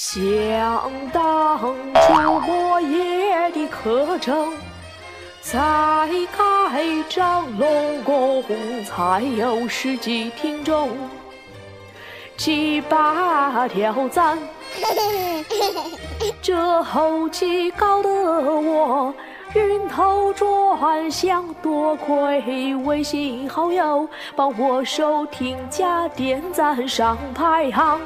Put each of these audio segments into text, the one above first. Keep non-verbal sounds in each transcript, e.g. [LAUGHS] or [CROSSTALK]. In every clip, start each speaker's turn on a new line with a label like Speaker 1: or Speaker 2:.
Speaker 1: 想当初莫言的课程，才开张龙宫才有十几听众，七八条赞。这后期搞得我晕头转向，多亏微信好友帮我收听加点赞上排行。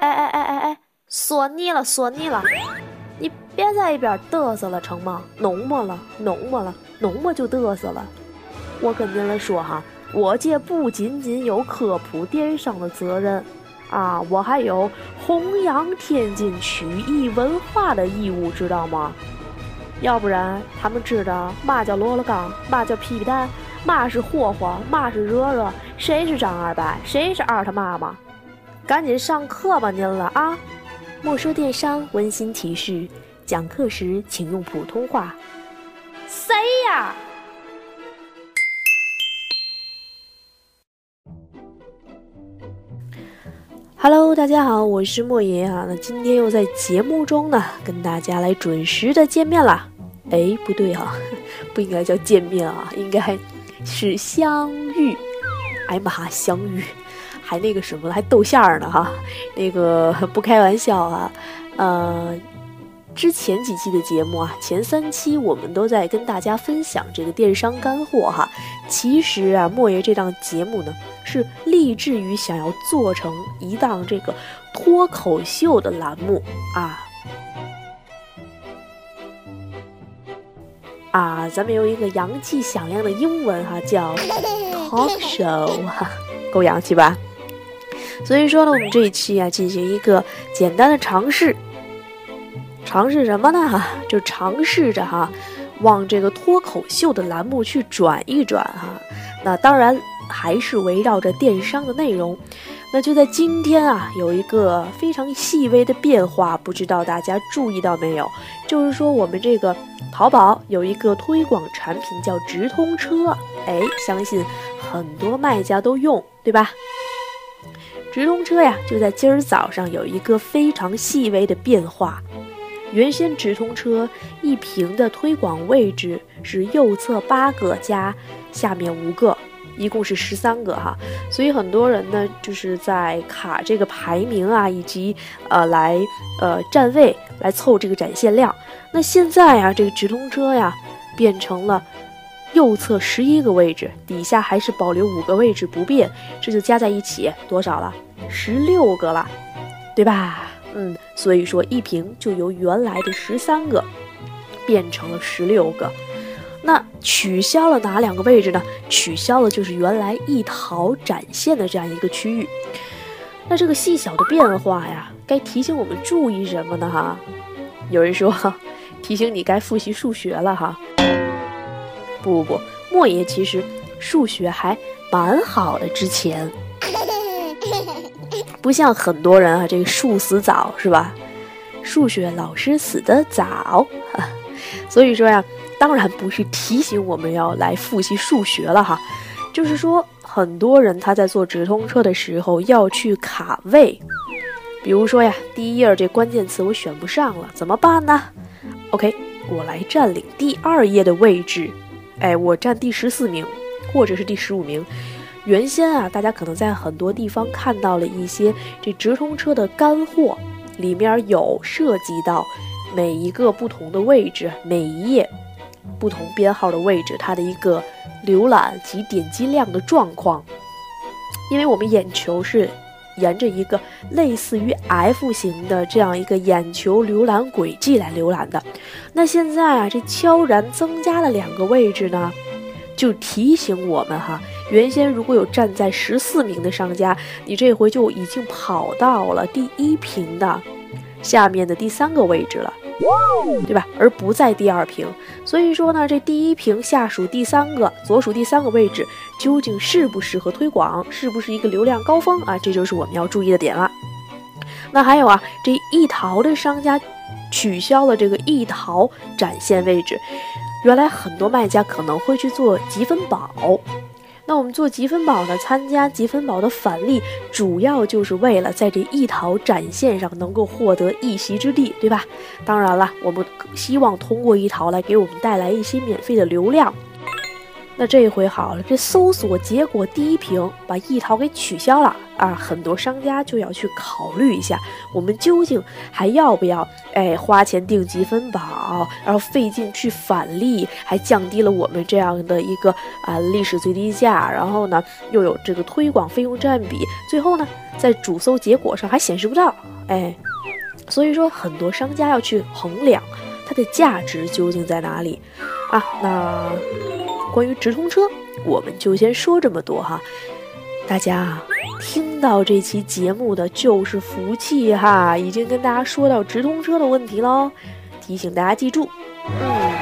Speaker 2: 哎哎哎哎哎，说你了说你了，你别在一边嘚瑟了成吗？弄么了弄么了弄么就嘚瑟了。我跟您来说哈，我这不仅仅有科普电商的责任啊，我还有弘扬天津曲艺文化的义务，知道吗？要不然他们知道嘛叫罗勒冈，嘛叫皮皮蛋，嘛是霍霍，嘛是热热，谁是张二白，谁是二他妈妈？赶紧上课吧，您了啊！莫说电商温馨提示：讲课时请用普通话。谁呀？Hello，大家好，我是莫言啊。那今天又在节目中呢，跟大家来准时的见面了。哎，不对啊，[LAUGHS] 不应该叫见面啊，应该是相遇。哎妈，相遇！还那个什么，还逗馅儿呢哈，那个 [LAUGHS] 不开玩笑啊，呃，之前几期的节目啊，前三期我们都在跟大家分享这个电商干货哈。其实啊，莫爷这档节目呢，是立志于想要做成一档这个脱口秀的栏目啊啊，咱们有一个洋气响亮的英文哈，叫 talk show 哈，够洋气吧？所以说呢，我们这一期啊，进行一个简单的尝试，尝试什么呢？哈，就尝试着哈，往这个脱口秀的栏目去转一转哈。那当然还是围绕着电商的内容。那就在今天啊，有一个非常细微的变化，不知道大家注意到没有？就是说我们这个淘宝有一个推广产品叫直通车，哎，相信很多卖家都用，对吧？直通车呀，就在今儿早上有一个非常细微的变化。原先直通车一屏的推广位置是右侧八个加下面五个，一共是十三个哈。所以很多人呢就是在卡这个排名啊，以及呃来呃站位来凑这个展现量。那现在呀，这个直通车呀变成了。右侧十一个位置，底下还是保留五个位置不变，这就加在一起多少了？十六个了，对吧？嗯，所以说一瓶就由原来的十三个变成了十六个。那取消了哪两个位置呢？取消了就是原来一桃展现的这样一个区域。那这个细小的变化呀，该提醒我们注意什么呢？哈，有人说提醒你该复习数学了哈。不不不，莫爷其实数学还蛮好的。之前不像很多人啊，这个树死早是吧？数学老师死得早，所以说呀，当然不是提醒我们要来复习数学了哈，就是说很多人他在坐直通车的时候要去卡位，比如说呀，第一页这关键词我选不上了，怎么办呢？OK，我来占领第二页的位置。哎，我占第十四名，或者是第十五名。原先啊，大家可能在很多地方看到了一些这直通车的干货，里面有涉及到每一个不同的位置，每一页不同编号的位置，它的一个浏览及点击量的状况。因为我们眼球是。沿着一个类似于 F 型的这样一个眼球浏览轨迹来浏览的，那现在啊，这悄然增加了两个位置呢，就提醒我们哈，原先如果有站在十四名的商家，你这回就已经跑到了第一屏的下面的第三个位置了。对吧？而不在第二屏，所以说呢，这第一屏下属第三个，左属第三个位置，究竟适不适合推广，是不是一个流量高峰啊？这就是我们要注意的点了。那还有啊，这易淘的商家取消了这个易淘展现位置，原来很多卖家可能会去做积分宝。那我们做积分宝呢，参加积分宝的返利，主要就是为了在这一淘展现上能够获得一席之地，对吧？当然了，我们希望通过一淘来给我们带来一些免费的流量。那这一回好了，这搜索结果第一屏把一淘给取消了啊，很多商家就要去考虑一下，我们究竟还要不要哎花钱订积分宝，然后费劲去返利，还降低了我们这样的一个啊历史最低价，然后呢又有这个推广费用占比，最后呢在主搜结果上还显示不到，哎，所以说很多商家要去衡量它的价值究竟在哪里啊，那。关于直通车，我们就先说这么多哈。大家听到这期节目的就是福气哈，已经跟大家说到直通车的问题喽，提醒大家记住。嗯。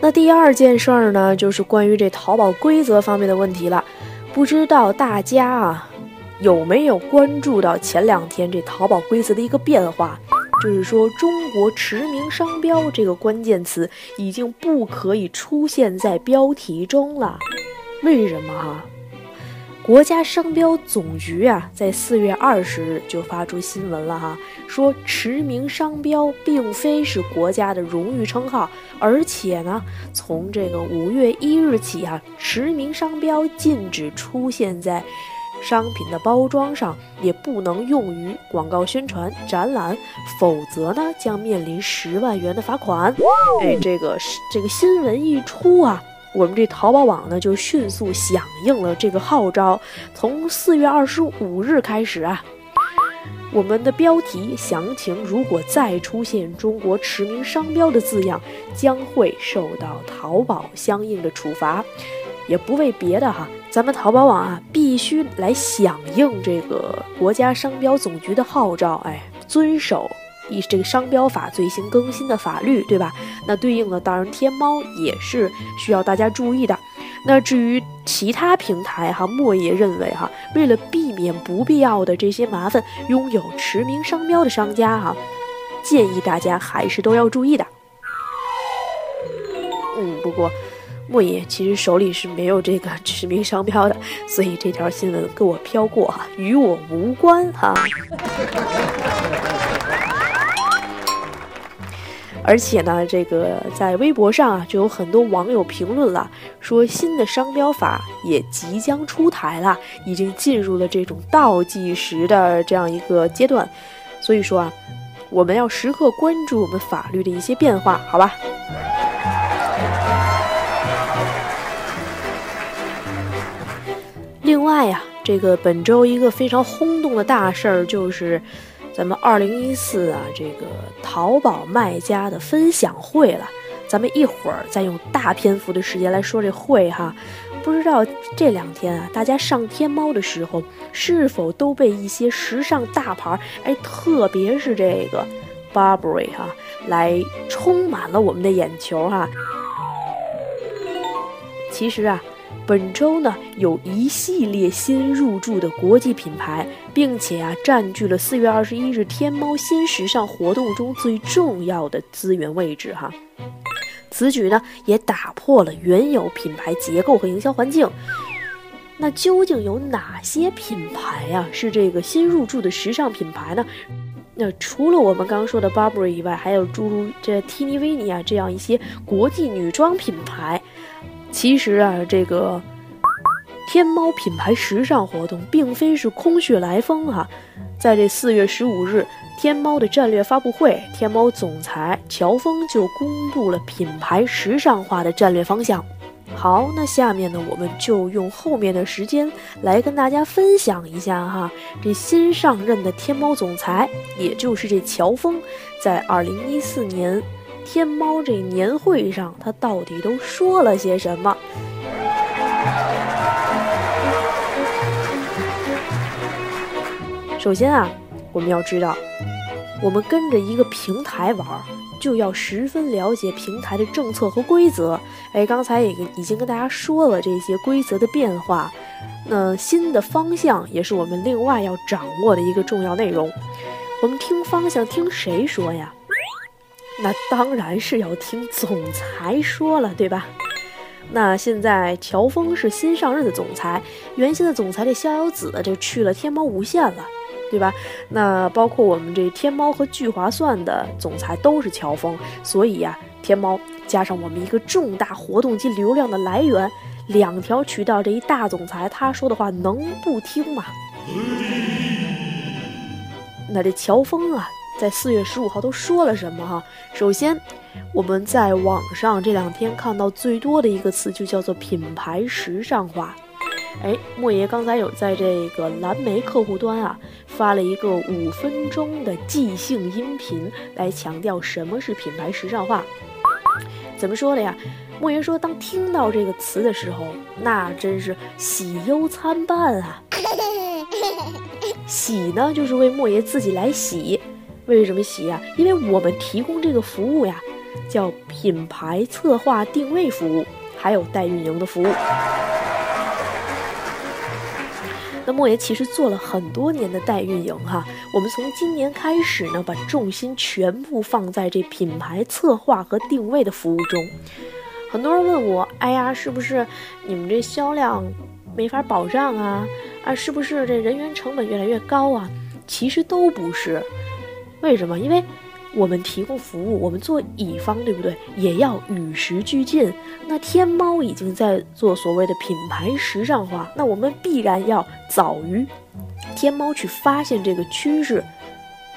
Speaker 2: 那第二件事儿呢，就是关于这淘宝规则方面的问题了。不知道大家啊有没有关注到前两天这淘宝规则的一个变化？就是说，中国驰名商标这个关键词已经不可以出现在标题中了。为什么哈？国家商标总局啊，在四月二十日就发出新闻了哈，说驰名商标并非是国家的荣誉称号，而且呢，从这个五月一日起啊，驰名商标禁止出现在。商品的包装上也不能用于广告宣传、展览，否则呢将面临十万元的罚款。哎，这个这个新闻一出啊，我们这淘宝网呢就迅速响应了这个号召。从四月二十五日开始啊，我们的标题详情如果再出现中国驰名商标的字样，将会受到淘宝相应的处罚。也不为别的哈。咱们淘宝网啊，必须来响应这个国家商标总局的号召，哎，遵守一这个商标法最新更新的法律，对吧？那对应的当然天猫也是需要大家注意的。那至于其他平台哈，莫爷认为哈，为了避免不必要的这些麻烦，拥有驰名商标的商家哈，建议大家还是都要注意的。嗯，不过。莫爷其实手里是没有这个驰名商标的，[LAUGHS] 所以这条新闻跟我飘过哈，与我无关哈。[LAUGHS] 而且呢，这个在微博上啊，就有很多网友评论了，说新的商标法也即将出台了，已经进入了这种倒计时的这样一个阶段。所以说啊，我们要时刻关注我们法律的一些变化，好吧？另外呀，这个本周一个非常轰动的大事儿就是，咱们二零一四啊，这个淘宝卖家的分享会了。咱们一会儿再用大篇幅的时间来说这会哈。不知道这两天啊，大家上天猫的时候是否都被一些时尚大牌，哎，特别是这个 Burberry 哈，来充满了我们的眼球哈。其实啊。本周呢，有一系列新入驻的国际品牌，并且啊，占据了四月二十一日天猫新时尚活动中最重要的资源位置哈。此举呢，也打破了原有品牌结构和营销环境。那究竟有哪些品牌呀？是这个新入驻的时尚品牌呢？那除了我们刚刚说的 Burberry 以外，还有诸如这 t i n i v i n i 啊这样一些国际女装品牌。其实啊，这个天猫品牌时尚活动并非是空穴来风哈。在这四月十五日，天猫的战略发布会，天猫总裁乔峰就公布了品牌时尚化的战略方向。好，那下面呢，我们就用后面的时间来跟大家分享一下哈，这新上任的天猫总裁，也就是这乔峰，在二零一四年。天猫这年会上，他到底都说了些什么？首先啊，我们要知道，我们跟着一个平台玩，就要十分了解平台的政策和规则。哎，刚才也已经跟大家说了这些规则的变化，那新的方向也是我们另外要掌握的一个重要内容。我们听方向听谁说呀？那当然是要听总裁说了，对吧？那现在乔峰是新上任的总裁，原先的总裁这逍遥子就去了天猫无限了，对吧？那包括我们这天猫和聚划算的总裁都是乔峰，所以呀，天猫加上我们一个重大活动及流量的来源，两条渠道这一大总裁他说的话能不听吗？那这乔峰啊。在四月十五号都说了什么哈？首先，我们在网上这两天看到最多的一个词就叫做品牌时尚化。哎，莫爷刚才有在这个蓝莓客户端啊发了一个五分钟的即兴音频，来强调什么是品牌时尚化。怎么说的呀？莫言说，当听到这个词的时候，那真是喜忧参半啊。[LAUGHS] 喜呢，就是为莫爷自己来喜。为什么洗呀？因为我们提供这个服务呀，叫品牌策划定位服务，还有代运营的服务。那莫言其实做了很多年的代运营哈，我们从今年开始呢，把重心全部放在这品牌策划和定位的服务中。很多人问我，哎呀，是不是你们这销量没法保障啊？啊，是不是这人员成本越来越高啊？其实都不是。为什么？因为我们提供服务，我们做乙方，对不对？也要与时俱进。那天猫已经在做所谓的品牌时尚化，那我们必然要早于天猫去发现这个趋势，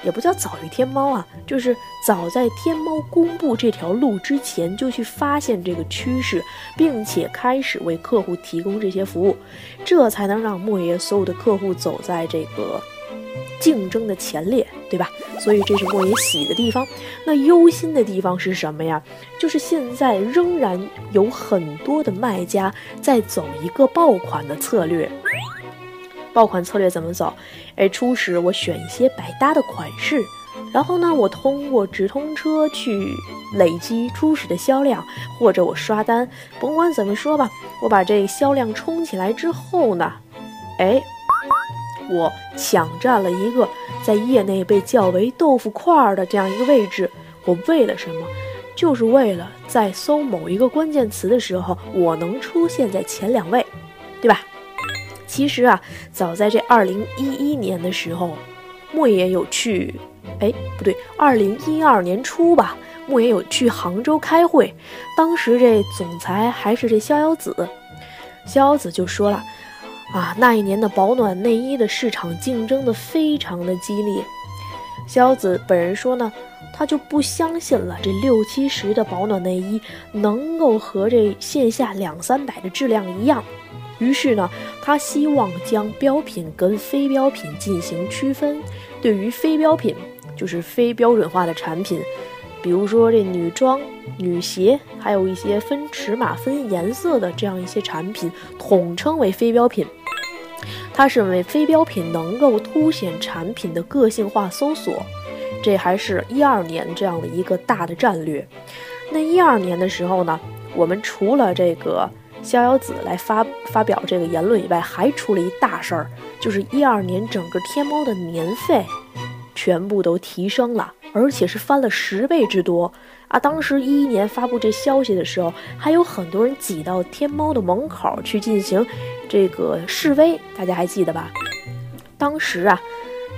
Speaker 2: 也不叫早于天猫啊，就是早在天猫公布这条路之前就去发现这个趋势，并且开始为客户提供这些服务，这才能让莫爷所有的客户走在这个。竞争的前列，对吧？所以这是莫言喜的地方。那忧心的地方是什么呀？就是现在仍然有很多的卖家在走一个爆款的策略。爆款策略怎么走？哎，初始我选一些百搭的款式，然后呢，我通过直通车去累积初始的销量，或者我刷单，甭管怎么说吧，我把这销量冲起来之后呢，哎。我抢占了一个在业内被叫为“豆腐块儿”的这样一个位置，我为了什么？就是为了在搜某一个关键词的时候，我能出现在前两位，对吧？其实啊，早在这二零一一年的时候，莫言有去，哎，不对，二零一二年初吧，莫言有去杭州开会，当时这总裁还是这逍遥子，逍遥子就说了。啊，那一年的保暖内衣的市场竞争的非常的激烈。肖子本人说呢，他就不相信了，这六七十的保暖内衣能够和这线下两三百的质量一样。于是呢，他希望将标品跟非标品进行区分。对于非标品，就是非标准化的产品，比如说这女装、女鞋，还有一些分尺码、分颜色的这样一些产品，统称为非标品。他是为非标品能够凸显产品的个性化搜索，这还是一二年这样的一个大的战略。那一二年的时候呢，我们除了这个逍遥子来发发表这个言论以外，还出了一大事儿，就是一二年整个天猫的年费全部都提升了，而且是翻了十倍之多啊！当时一一年发布这消息的时候，还有很多人挤到天猫的门口去进行。这个示威，大家还记得吧？当时啊，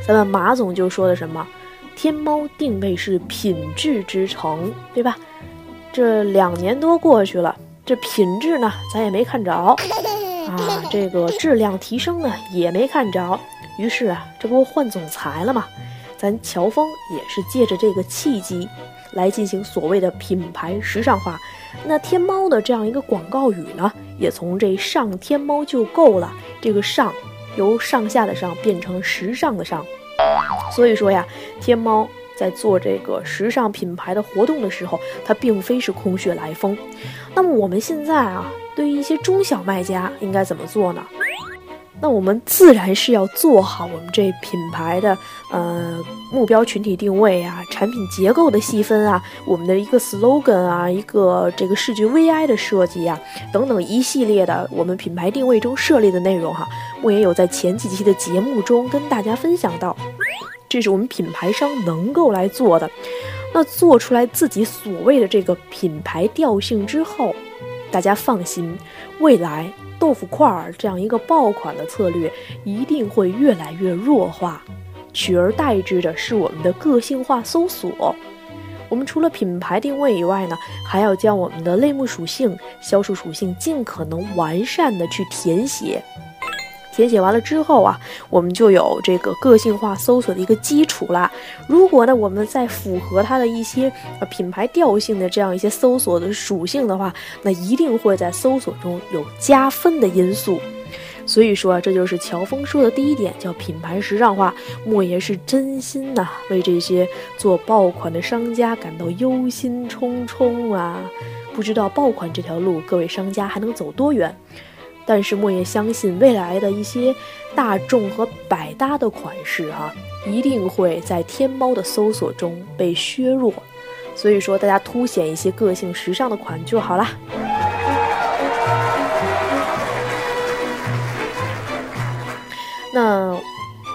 Speaker 2: 咱们马总就说的什么，天猫定位是品质之城，对吧？这两年多过去了，这品质呢，咱也没看着 [LAUGHS] 啊，这个质量提升呢，也没看着。于是啊，这不换总裁了吗？咱乔峰也是借着这个契机，来进行所谓的品牌时尚化。那天猫的这样一个广告语呢，也从这上天猫就够了，这个上由上下的上变成时尚的上。所以说呀，天猫在做这个时尚品牌的活动的时候，它并非是空穴来风。那么我们现在啊，对于一些中小卖家应该怎么做呢？那我们自然是要做好我们这品牌的呃目标群体定位啊，产品结构的细分啊，我们的一个 slogan 啊，一个这个视觉 VI 的设计啊，等等一系列的我们品牌定位中设立的内容哈，我也有在前几期的节目中跟大家分享到，这是我们品牌商能够来做的。那做出来自己所谓的这个品牌调性之后，大家放心，未来豆腐块儿这样一个爆款的策略一定会越来越弱化，取而代之的是我们的个性化搜索。我们除了品牌定位以外呢，还要将我们的类目属性、销售属性尽可能完善的去填写。填写完了之后啊，我们就有这个个性化搜索的一个基础啦。如果呢，我们在符合它的一些呃品牌调性的这样一些搜索的属性的话，那一定会在搜索中有加分的因素。所以说啊，这就是乔峰说的第一点，叫品牌时尚化。莫言是真心呐，为这些做爆款的商家感到忧心忡忡啊！不知道爆款这条路，各位商家还能走多远？但是莫言相信，未来的一些大众和百搭的款式，哈，一定会在天猫的搜索中被削弱。所以说，大家凸显一些个性时尚的款就好啦。那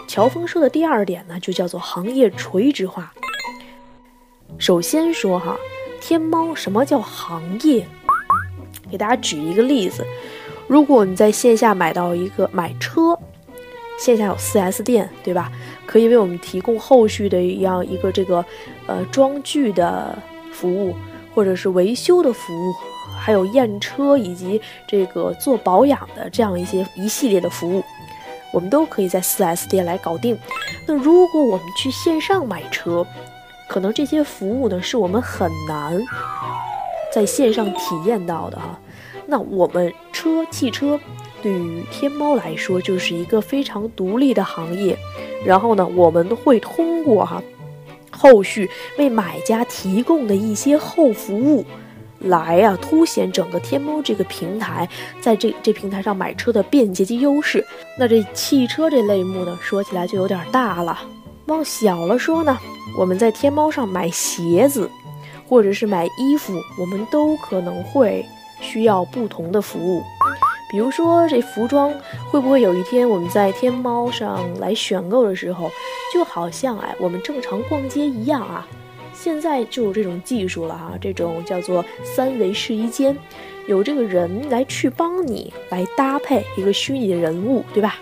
Speaker 2: 乔峰说的第二点呢，就叫做行业垂直化。首先说哈，天猫什么叫行业？给大家举一个例子，如果你在线下买到一个买车，线下有 4S 店，对吧？可以为我们提供后续的一样一个这个呃装具的服务，或者是维修的服务，还有验车以及这个做保养的这样一些一系列的服务。我们都可以在 4S 店来搞定。那如果我们去线上买车，可能这些服务呢是我们很难在线上体验到的哈。那我们车汽车对于天猫来说就是一个非常独立的行业。然后呢，我们会通过哈后续为买家提供的一些后服务。来呀，凸显整个天猫这个平台在这这平台上买车的便捷及优势。那这汽车这类目呢，说起来就有点大了。往小了说呢，我们在天猫上买鞋子，或者是买衣服，我们都可能会需要不同的服务。比如说这服装，会不会有一天我们在天猫上来选购的时候，就好像哎我们正常逛街一样啊？现在就有这种技术了哈，这种叫做三维试衣间，有这个人来去帮你来搭配一个虚拟的人物，对吧？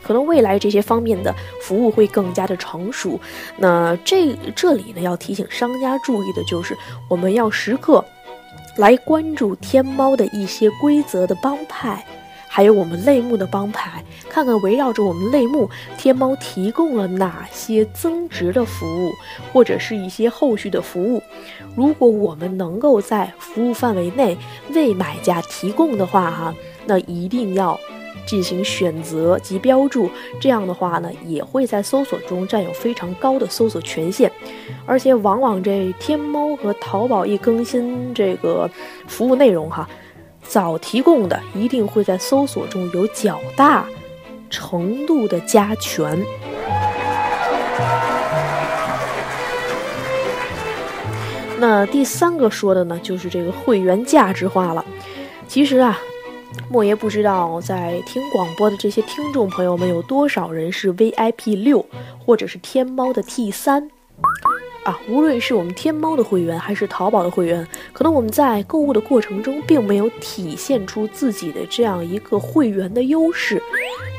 Speaker 2: 可能未来这些方面的服务会更加的成熟。那这这里呢，要提醒商家注意的就是，我们要时刻来关注天猫的一些规则的帮派。还有我们类目的帮派，看看围绕着我们类目，天猫提供了哪些增值的服务，或者是一些后续的服务。如果我们能够在服务范围内为买家提供的话，哈，那一定要进行选择及标注。这样的话呢，也会在搜索中占有非常高的搜索权限。而且往往这天猫和淘宝一更新这个服务内容，哈。早提供的一定会在搜索中有较大程度的加权。那第三个说的呢，就是这个会员价值化了。其实啊，莫爷不知道在听广播的这些听众朋友们有多少人是 VIP 六，或者是天猫的 T 三。啊，无论是我们天猫的会员还是淘宝的会员，可能我们在购物的过程中并没有体现出自己的这样一个会员的优势。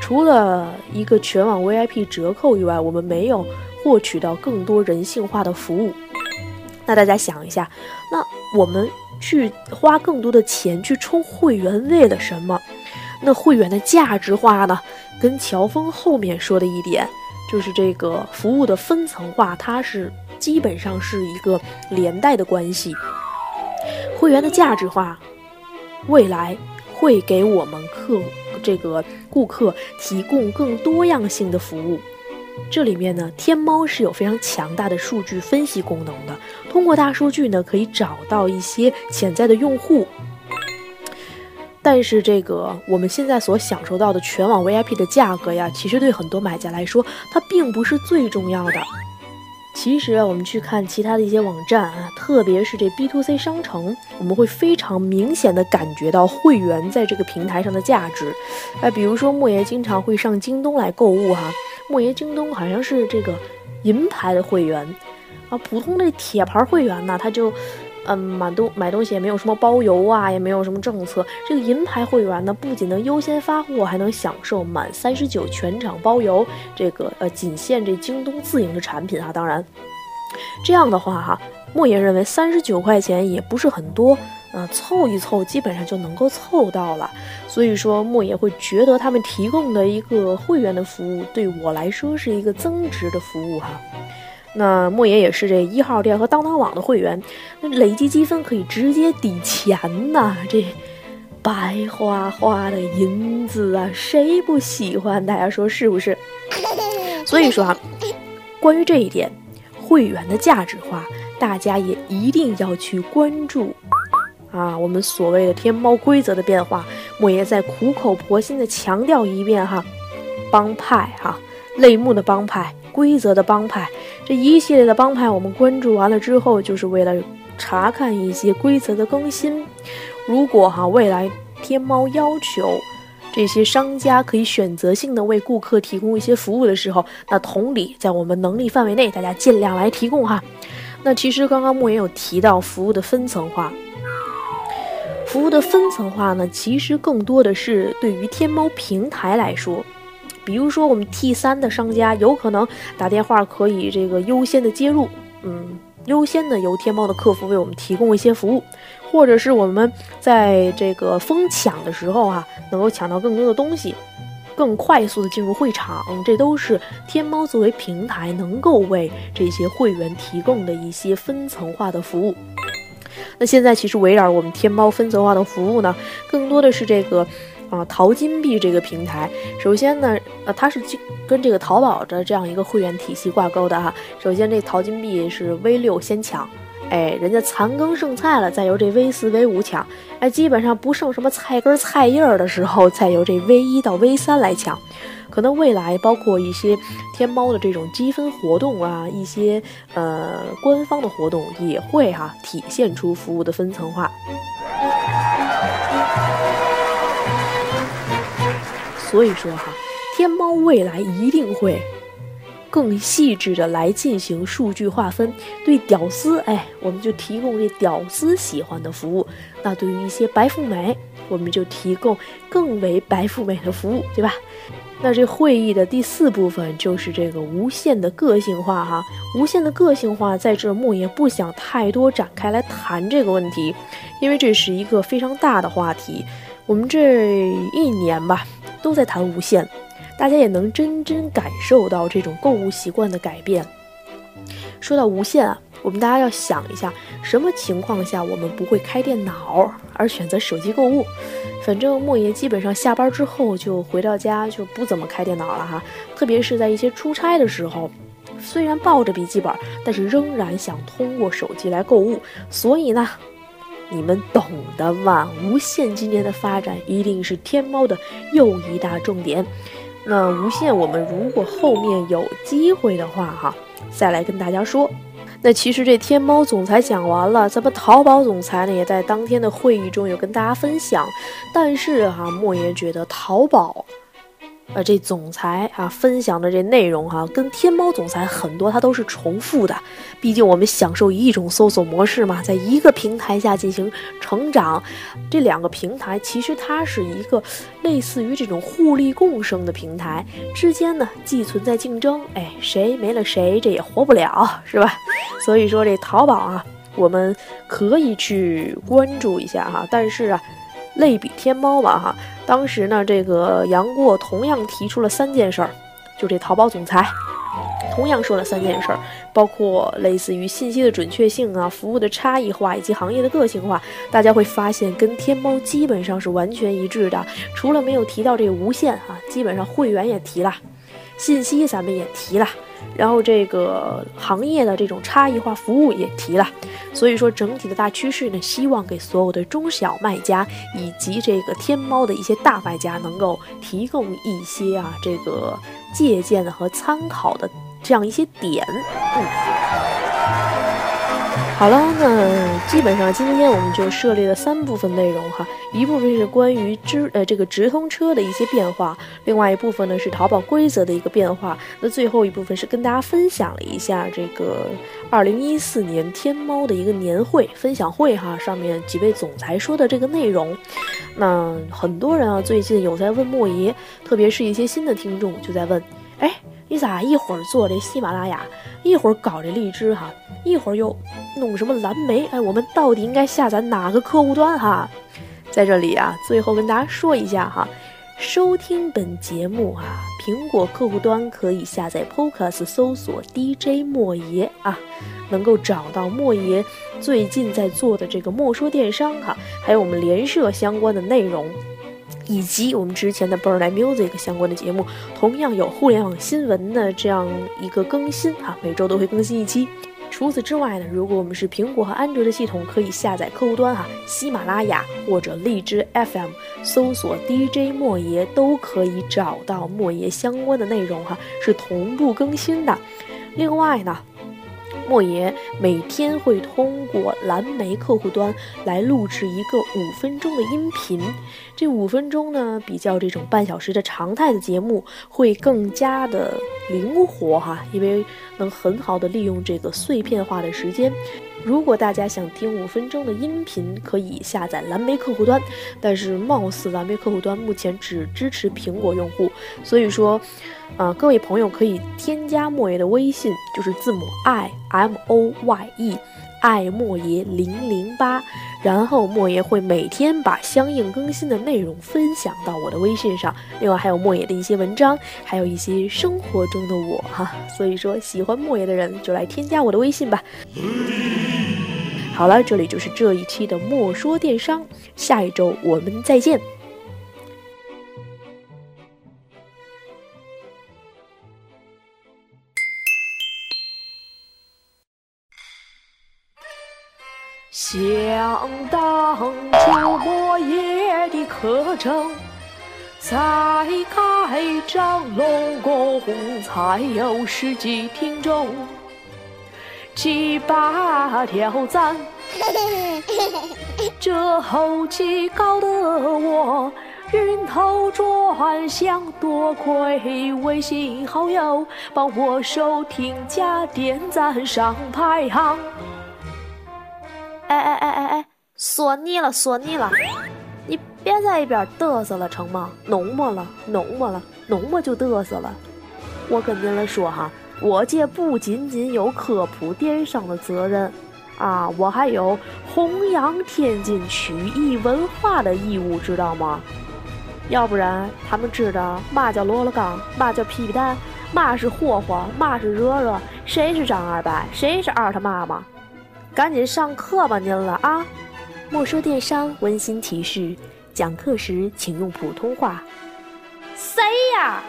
Speaker 2: 除了一个全网 VIP 折扣以外，我们没有获取到更多人性化的服务。那大家想一下，那我们去花更多的钱去充会员，为了什么？那会员的价值化呢？跟乔峰后面说的一点，就是这个服务的分层化，它是。基本上是一个连带的关系。会员的价值化，未来会给我们客这个顾客提供更多样性的服务。这里面呢，天猫是有非常强大的数据分析功能的，通过大数据呢，可以找到一些潜在的用户。但是这个我们现在所享受到的全网 VIP 的价格呀，其实对很多买家来说，它并不是最重要的。其实啊，我们去看其他的一些网站啊，特别是这 B to C 商城，我们会非常明显的感觉到会员在这个平台上的价值。哎，比如说莫爷经常会上京东来购物哈，莫爷京东好像是这个银牌的会员，啊，普通的铁牌会员呢，他就。嗯，买东买东西也没有什么包邮啊，也没有什么政策。这个银牌会员呢，不仅能优先发货，还能享受满三十九全场包邮。这个呃，仅限这京东自营的产品哈。当然，这样的话哈，莫言认为三十九块钱也不是很多，呃，凑一凑基本上就能够凑到了。所以说，莫言会觉得他们提供的一个会员的服务，对我来说是一个增值的服务哈。那莫言也是这一号店和当当网的会员，那累积积分可以直接抵钱呐！这白花花的银子啊，谁不喜欢？大家说是不是？所以说啊，关于这一点，会员的价值化，大家也一定要去关注啊！我们所谓的天猫规则的变化，莫言再苦口婆心的强调一遍哈，帮派哈，类目的帮派。规则的帮派，这一系列的帮派，我们关注完了之后，就是为了查看一些规则的更新。如果哈未来天猫要求这些商家可以选择性的为顾客提供一些服务的时候，那同理，在我们能力范围内，大家尽量来提供哈。那其实刚刚莫言有提到服务的分层化，服务的分层化呢，其实更多的是对于天猫平台来说。比如说，我们 T 三的商家有可能打电话可以这个优先的接入，嗯，优先的由天猫的客服为我们提供一些服务，或者是我们在这个疯抢的时候啊，能够抢到更多的东西，更快速的进入会场，这都是天猫作为平台能够为这些会员提供的一些分层化的服务。那现在其实围绕我们天猫分层化的服务呢，更多的是这个。啊，淘金币这个平台，首先呢，呃，它是跟这个淘宝的这样一个会员体系挂钩的哈。首先，这淘金币是 V 六先抢，哎，人家残羹剩菜了，再由这 V 四、V 五抢，哎，基本上不剩什么菜根菜叶儿的时候，再由这 V 一到 V 三来抢。可能未来包括一些天猫的这种积分活动啊，一些呃官方的活动也会哈体现出服务的分层化。所以说哈，天猫未来一定会更细致的来进行数据划分。对屌丝，哎，我们就提供这屌丝喜欢的服务；那对于一些白富美，我们就提供更为白富美的服务，对吧？那这会议的第四部分就是这个无限的个性化哈。无限的个性化，在这儿莫也不想太多展开来谈这个问题，因为这是一个非常大的话题。我们这一年吧。都在谈无限，大家也能真真感受到这种购物习惯的改变。说到无限啊，我们大家要想一下，什么情况下我们不会开电脑而选择手机购物？反正莫爷基本上下班之后就回到家就不怎么开电脑了哈，特别是在一些出差的时候，虽然抱着笔记本，但是仍然想通过手机来购物。所以呢。你们懂的嘛？无线今年的发展一定是天猫的又一大重点。那无线，我们如果后面有机会的话，哈，再来跟大家说。那其实这天猫总裁讲完了，咱们淘宝总裁呢也在当天的会议中有跟大家分享。但是哈，莫言觉得淘宝。呃，这总裁啊分享的这内容哈，跟天猫总裁很多它都是重复的。毕竟我们享受一种搜索模式嘛，在一个平台下进行成长。这两个平台其实它是一个类似于这种互利共生的平台之间呢，既存在竞争，哎，谁没了谁这也活不了，是吧？所以说这淘宝啊，我们可以去关注一下哈，但是啊。类比天猫吧，哈，当时呢，这个杨过同样提出了三件事儿，就这淘宝总裁同样说了三件事儿，包括类似于信息的准确性啊、服务的差异化以及行业的个性化，大家会发现跟天猫基本上是完全一致的，除了没有提到这个无限啊，基本上会员也提了，信息咱们也提了。然后这个行业的这种差异化服务也提了，所以说整体的大趋势呢，希望给所有的中小卖家以及这个天猫的一些大卖家能够提供一些啊这个借鉴的和参考的这样一些点。嗯。好了，那基本上今天我们就设立了三部分内容哈，一部分是关于直呃这个直通车的一些变化，另外一部分呢是淘宝规则的一个变化，那最后一部分是跟大家分享了一下这个二零一四年天猫的一个年会分享会哈，上面几位总裁说的这个内容。那很多人啊最近有在问莫爷，特别是一些新的听众就在问，哎。你咋一会儿做这喜马拉雅，一会儿搞这荔枝哈，一会儿又弄什么蓝莓？哎，我们到底应该下载哪个客户端哈？在这里啊，最后跟大家说一下哈，收听本节目啊，苹果客户端可以下载 Podcast，搜索 DJ 莫爷啊，能够找到莫爷最近在做的这个莫说电商哈，还有我们联社相关的内容。以及我们之前的 Bird Music 相关的节目，同样有互联网新闻的这样一个更新哈，每周都会更新一期。除此之外呢，如果我们是苹果和安卓的系统，可以下载客户端哈，喜马拉雅或者荔枝 FM，搜索 DJ 莫爷都可以找到莫爷相关的内容哈，是同步更新的。另外呢。莫言每天会通过蓝莓客户端来录制一个五分钟的音频，这五分钟呢，比较这种半小时的常态的节目会更加的灵活哈，因为能很好的利用这个碎片化的时间。如果大家想听五分钟的音频，可以下载蓝莓客户端，但是貌似蓝莓客户端目前只支持苹果用户，所以说，啊，各位朋友可以添加莫爷的微信，就是字母 i m o y e，爱莫爷零零八，然后莫爷会每天把相应更新的内容分享到我的微信上，另外还有莫爷的一些文章，还有一些生活中的我哈，所以说喜欢莫爷的人就来添加我的微信吧。好了，这里就是这一期的莫说电商，下一周我们再见。
Speaker 1: 想当初莫爷的课程，才开张龙宫才有十几听众。七八条赞，[LAUGHS] 这后期搞得我晕头转向，多亏微信好友帮我收听加点赞上排行。
Speaker 2: 哎哎哎哎哎，说你了说你了，你别在一边嘚瑟了成吗？弄么了弄么了弄么就嘚瑟了，我跟您来说哈。我这不仅仅有科普电商的责任，啊，我还有弘扬天津曲艺文化的义务，知道吗？要不然他们知道嘛叫罗罗刚，嘛叫皮皮蛋，嘛是霍霍，嘛是惹惹，谁是张二白，谁是二他妈吗？赶紧上课吧您了啊！莫说电商温馨提示：讲课时请用普通话。
Speaker 1: 谁呀？